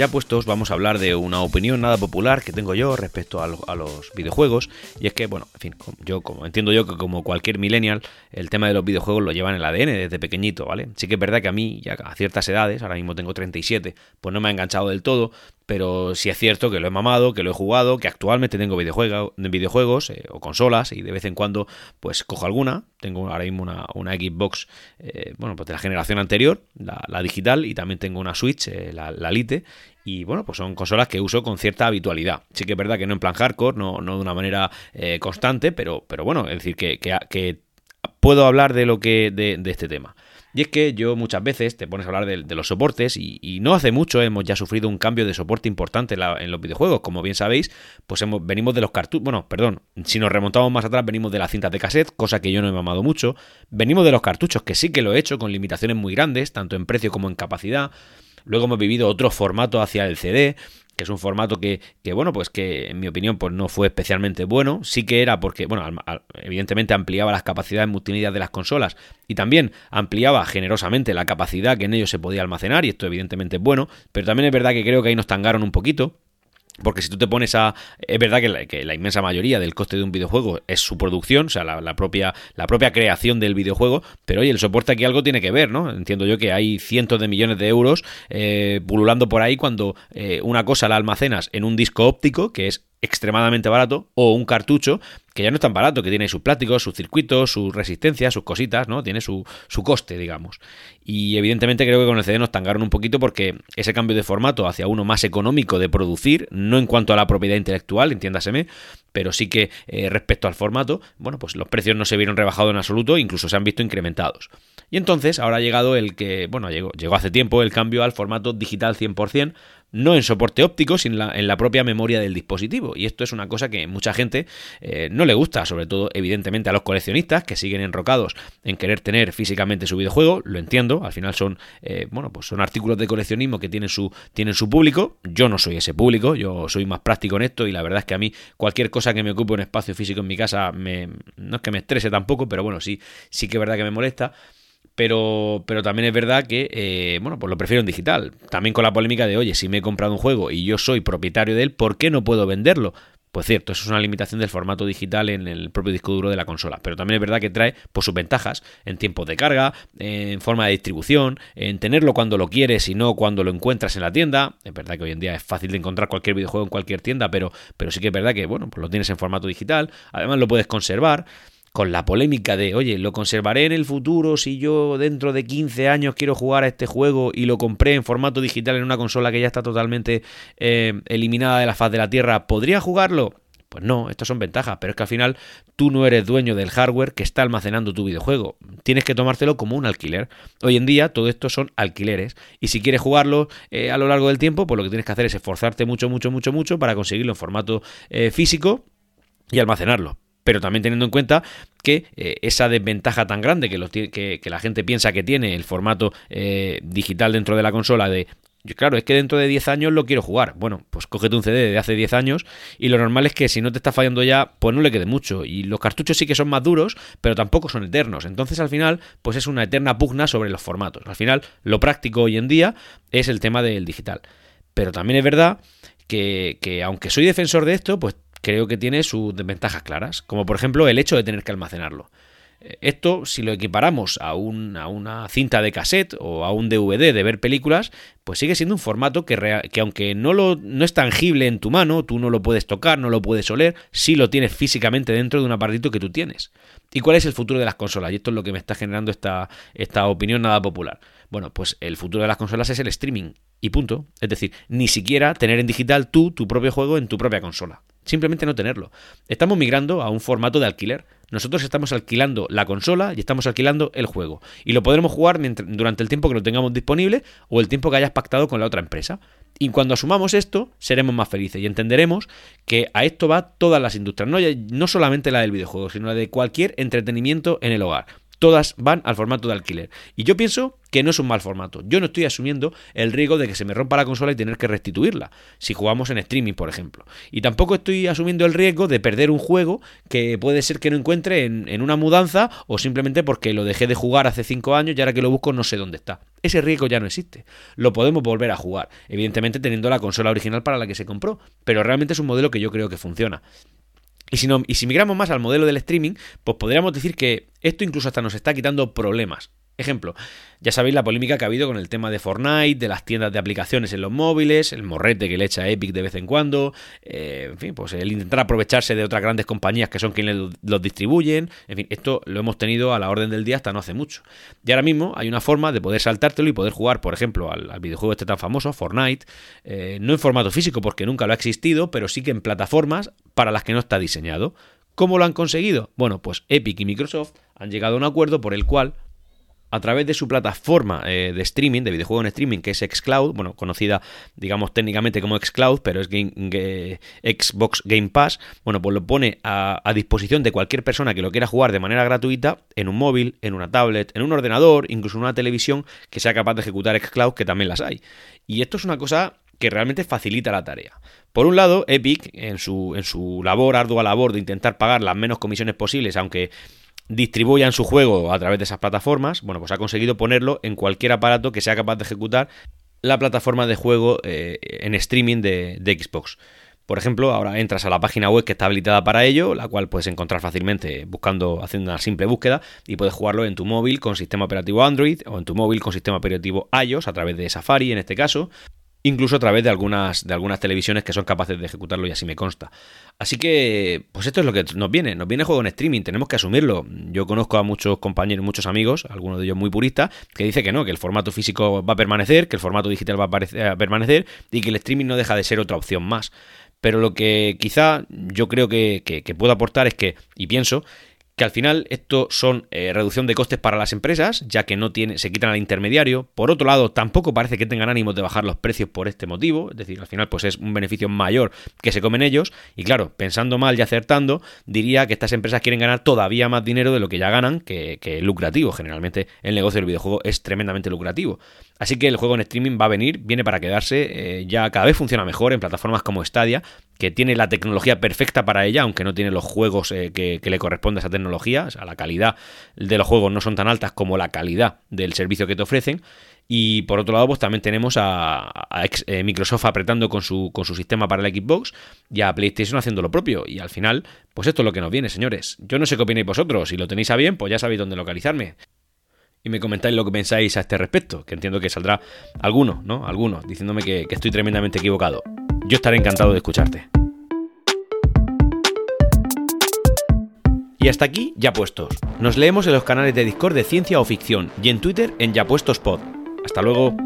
Ya puestos, vamos a hablar de una opinión nada popular que tengo yo respecto a, los videojuegos. Y es que, bueno, en fin, yo como entiendo yo que como cualquier millennial, el tema de los videojuegos lo llevan en el ADN desde pequeñito, ¿vale? Sí que es verdad que a mí, ya a ciertas edades, ahora mismo tengo 37, pues no me ha enganchado del todo, pero sí es cierto que lo he mamado, que lo he jugado, que actualmente tengo videojuegos, videojuegos eh, o consolas y de vez en cuando pues cojo alguna. Tengo ahora mismo una, una Xbox, eh, bueno, pues de la generación anterior, la, digital, y también tengo una Switch, eh, la, la Lite, y bueno, pues son consolas que uso con cierta habitualidad. Sí que es verdad que no en plan hardcore, no, no de una manera constante, pero, pero bueno, es decir, que, que, puedo hablar de lo que de, de este tema. Y es que yo muchas veces te pones a hablar de, los soportes y, no hace mucho hemos ya sufrido un cambio de soporte importante en, los videojuegos. Como bien sabéis, pues hemos, venimos de los cartuchos, bueno, perdón, si nos remontamos más atrás venimos de las cintas de cassette, cosa que yo no he mamado mucho. Venimos de los cartuchos, que sí que lo he hecho con limitaciones muy grandes, tanto en precio como en capacidad. Luego hemos vivido otro formato hacia el CD que es un formato que, bueno, pues que en mi opinión pues no fue especialmente bueno. Sí que era porque, bueno, evidentemente ampliaba las capacidades multimedia de las consolas y también ampliaba generosamente la capacidad que en ellos se podía almacenar y esto evidentemente es bueno, pero también es verdad que creo que ahí nos tangaron un poquito porque si tú te pones a... Es verdad que la, inmensa mayoría del coste de un videojuego es su producción, o sea, la, propia, la propia creación del videojuego, pero oye, el soporte aquí algo tiene que ver, ¿no? Entiendo yo que hay cientos de millones de euros eh, pululando por ahí cuando eh, una cosa la almacenas en un disco óptico, que es extremadamente barato, o un cartucho que ya no es tan barato, que tiene sus plásticos, sus circuitos, sus resistencias, sus cositas, ¿no? Tiene su, su coste, digamos. Y evidentemente creo que con el CD nos tangaron un poquito porque ese cambio de formato hacia uno más económico de producir, no en cuanto a la propiedad intelectual, entiéndaseme, pero sí que eh, respecto al formato, bueno, pues los precios no se vieron rebajados en absoluto, incluso se han visto incrementados. Y entonces ahora ha llegado el que, bueno, llegó, llegó hace tiempo el cambio al formato digital 100%, no en soporte óptico, sino en la, propia memoria del dispositivo. Y esto es una cosa que mucha gente eh, no le gusta, sobre todo evidentemente a los coleccionistas que siguen enrocados en querer tener físicamente su videojuego. Lo entiendo, al final son, eh, bueno, pues son artículos de coleccionismo que tienen su, tienen su público. Yo no soy ese público, yo soy más práctico en esto y la verdad es que a mí cualquier cosa que me ocupe un espacio físico en mi casa me, no es que me estrese tampoco, pero bueno, sí, sí que es verdad que me molesta. Pero, pero también es verdad que, eh, bueno, pues lo prefiero en digital. También con la polémica de, oye, si me he comprado un juego y yo soy propietario de él, ¿por qué no puedo venderlo? Pues cierto, eso es una limitación del formato digital en el propio disco duro de la consola. Pero también es verdad que trae pues, sus ventajas en tiempos de carga, en forma de distribución, en tenerlo cuando lo quieres y no cuando lo encuentras en la tienda. Es verdad que hoy en día es fácil de encontrar cualquier videojuego en cualquier tienda, pero, pero sí que es verdad que bueno, pues lo tienes en formato digital. Además lo puedes conservar con la polémica de, oye, lo conservaré en el futuro si yo dentro de 15 años quiero jugar a este juego y lo compré en formato digital en una consola que ya está totalmente eh, eliminada de la faz de la Tierra, ¿podría jugarlo? Pues no, estas son ventajas, pero es que al final tú no eres dueño del hardware que está almacenando tu videojuego. Tienes que tomártelo como un alquiler. Hoy en día todo esto son alquileres y si quieres jugarlo eh, a lo largo del tiempo, pues lo que tienes que hacer es esforzarte mucho, mucho, mucho, mucho para conseguirlo en formato eh, físico y almacenarlo pero también teniendo en cuenta que eh, esa desventaja tan grande que, que, la gente piensa que tiene el formato eh, digital dentro de la consola de Claro, es que dentro de 10 años lo quiero jugar. Bueno, pues cógete un CD de hace 10 años y lo normal es que si no te está fallando ya, pues no le quede mucho. Y los cartuchos sí que son más duros, pero tampoco son eternos. Entonces al final, pues es una eterna pugna sobre los formatos. Al final, lo práctico hoy en día es el tema del digital. Pero también es verdad que aunque soy defensor de esto, pues creo que tiene sus desventajas claras, como por ejemplo el hecho de tener que almacenarlo. Esto, si lo equiparamos a, una cinta de cassette o a un DVD de ver películas, pues sigue siendo un formato que, que aunque no, lo, no es tangible en tu mano, tú no lo puedes tocar, no lo puedes oler, sí lo tienes físicamente dentro de un aparatito que tú tienes. ¿Y cuál es el futuro de las consolas? Y esto es lo que me está generando esta, esta opinión nada popular. Bueno, pues el futuro de las consolas es el streaming. Y punto. Es decir, ni siquiera tener en digital tú tu propio juego en tu propia consola. Simplemente no tenerlo. Estamos migrando a un formato de alquiler. Nosotros estamos alquilando la consola y estamos alquilando el juego. Y lo podremos jugar durante el tiempo que lo tengamos disponible o el tiempo que hayas pactado con la otra empresa. Y cuando asumamos esto, seremos más felices y entenderemos que a esto va todas las industrias, no, no solamente la del videojuego, sino la de cualquier entretenimiento en el hogar todas van al formato de alquiler. Y yo pienso que no es un mal formato. Yo no estoy asumiendo el riesgo de que se me rompa la consola y tener que restituirla, si jugamos en streaming, por ejemplo. Y tampoco estoy asumiendo el riesgo de perder un juego que puede ser que no encuentre en, una mudanza o simplemente porque lo dejé de jugar hace 5 años y ahora que lo busco no sé dónde está. ese riesgo ya no existe. Lo podemos volver a jugar, evidentemente teniendo la consola original para la que se compró, pero realmente es un modelo que yo creo que funciona. Y si, no, y si migramos más al modelo del streaming, pues podríamos decir que esto incluso hasta nos está quitando problemas. Ejemplo, ya sabéis la polémica que ha habido con el tema de Fortnite, de las tiendas de aplicaciones en los móviles, el morrete que le echa Epic de vez en cuando, eh, en fin, pues el intentar aprovecharse de otras grandes compañías que son quienes los distribuyen, en fin, esto lo hemos tenido a la orden del día hasta no hace mucho. Y ahora mismo hay una forma de poder saltártelo y poder jugar, por ejemplo, al, videojuego este tan famoso, Fortnite, eh, no en formato físico porque nunca lo ha existido, pero sí que en plataformas para las que no está diseñado. ¿Cómo lo han conseguido? Bueno, pues Epic y Microsoft han llegado a un acuerdo por el cual a través de su plataforma eh, de streaming, de videojuego en streaming, que es Xcloud, bueno, conocida, digamos, técnicamente como Xcloud, pero es Xbox Game Pass, bueno, pues lo pone a, disposición de cualquier persona que lo quiera jugar de manera gratuita en un móvil, en una tablet, en un ordenador, incluso en una televisión que sea capaz de ejecutar Xcloud, que también las hay. Y esto es una cosa que realmente facilita la tarea. Por un lado, Epic, en su, en su labor, ardua labor de intentar pagar las menos comisiones posibles, aunque distribuyan su juego a través de esas plataformas, bueno, pues ha conseguido ponerlo en cualquier aparato que sea capaz de ejecutar la plataforma de juego eh, en streaming de, de, Xbox. Por ejemplo, ahora entras a la página web que está habilitada para ello, la cual puedes encontrar fácilmente buscando, haciendo una simple búsqueda, y puedes jugarlo en tu móvil con sistema operativo Android o en tu móvil con sistema operativo iOS a través de Safari en este caso, incluso a través de algunas, de algunas televisiones que son capaces de ejecutarlo y así me consta. Así que, pues esto es lo que nos viene, nos viene juego en streaming, tenemos que asumirlo. Yo conozco a muchos compañeros, muchos amigos, algunos de ellos muy puristas, que dicen que no, que el formato físico va a permanecer, que el formato digital va a permanecer y que el streaming no deja de ser otra opción más. Pero lo que quizá yo creo que, que puedo aportar es que, y pienso, que al final esto son eh, reducción de costes para las empresas, ya que no tiene, se quitan al intermediario. Por otro lado, tampoco parece que tengan ánimos de bajar los precios por este motivo, es decir, al final pues es un beneficio mayor que se comen ellos. Y claro, pensando mal y acertando, diría que estas empresas quieren ganar todavía más dinero de lo que ya ganan, que, que lucrativo. Generalmente el negocio del videojuego es tremendamente lucrativo. Así que el juego en streaming va a venir, viene para quedarse, eh, ya cada vez funciona mejor en plataformas como Stadia, que tiene la tecnología perfecta para ella, aunque no tiene los juegos eh, que, le corresponde a esa tecnología, o sea, la calidad de los juegos no son tan altas como la calidad del servicio que te ofrecen. Y por otro lado, pues también tenemos a, eh, Microsoft apretando con su, con su sistema para la Xbox y a PlayStation haciendo lo propio. Y al final, pues esto es lo que nos viene, señores. Yo no sé qué opináis vosotros. Si lo tenéis a bien, pues ya sabéis dónde localizarme y me comentáis lo que pensáis a este respecto, que entiendo que saldrá alguno, ¿no? Algunos, diciéndome que, que estoy tremendamente equivocado. Yo estaré encantado de escucharte. Y hasta aquí, ya puestos. Nos leemos en los canales de Discord de Ciencia o Ficción y en Twitter en Ya Puestos Pod. Hasta luego.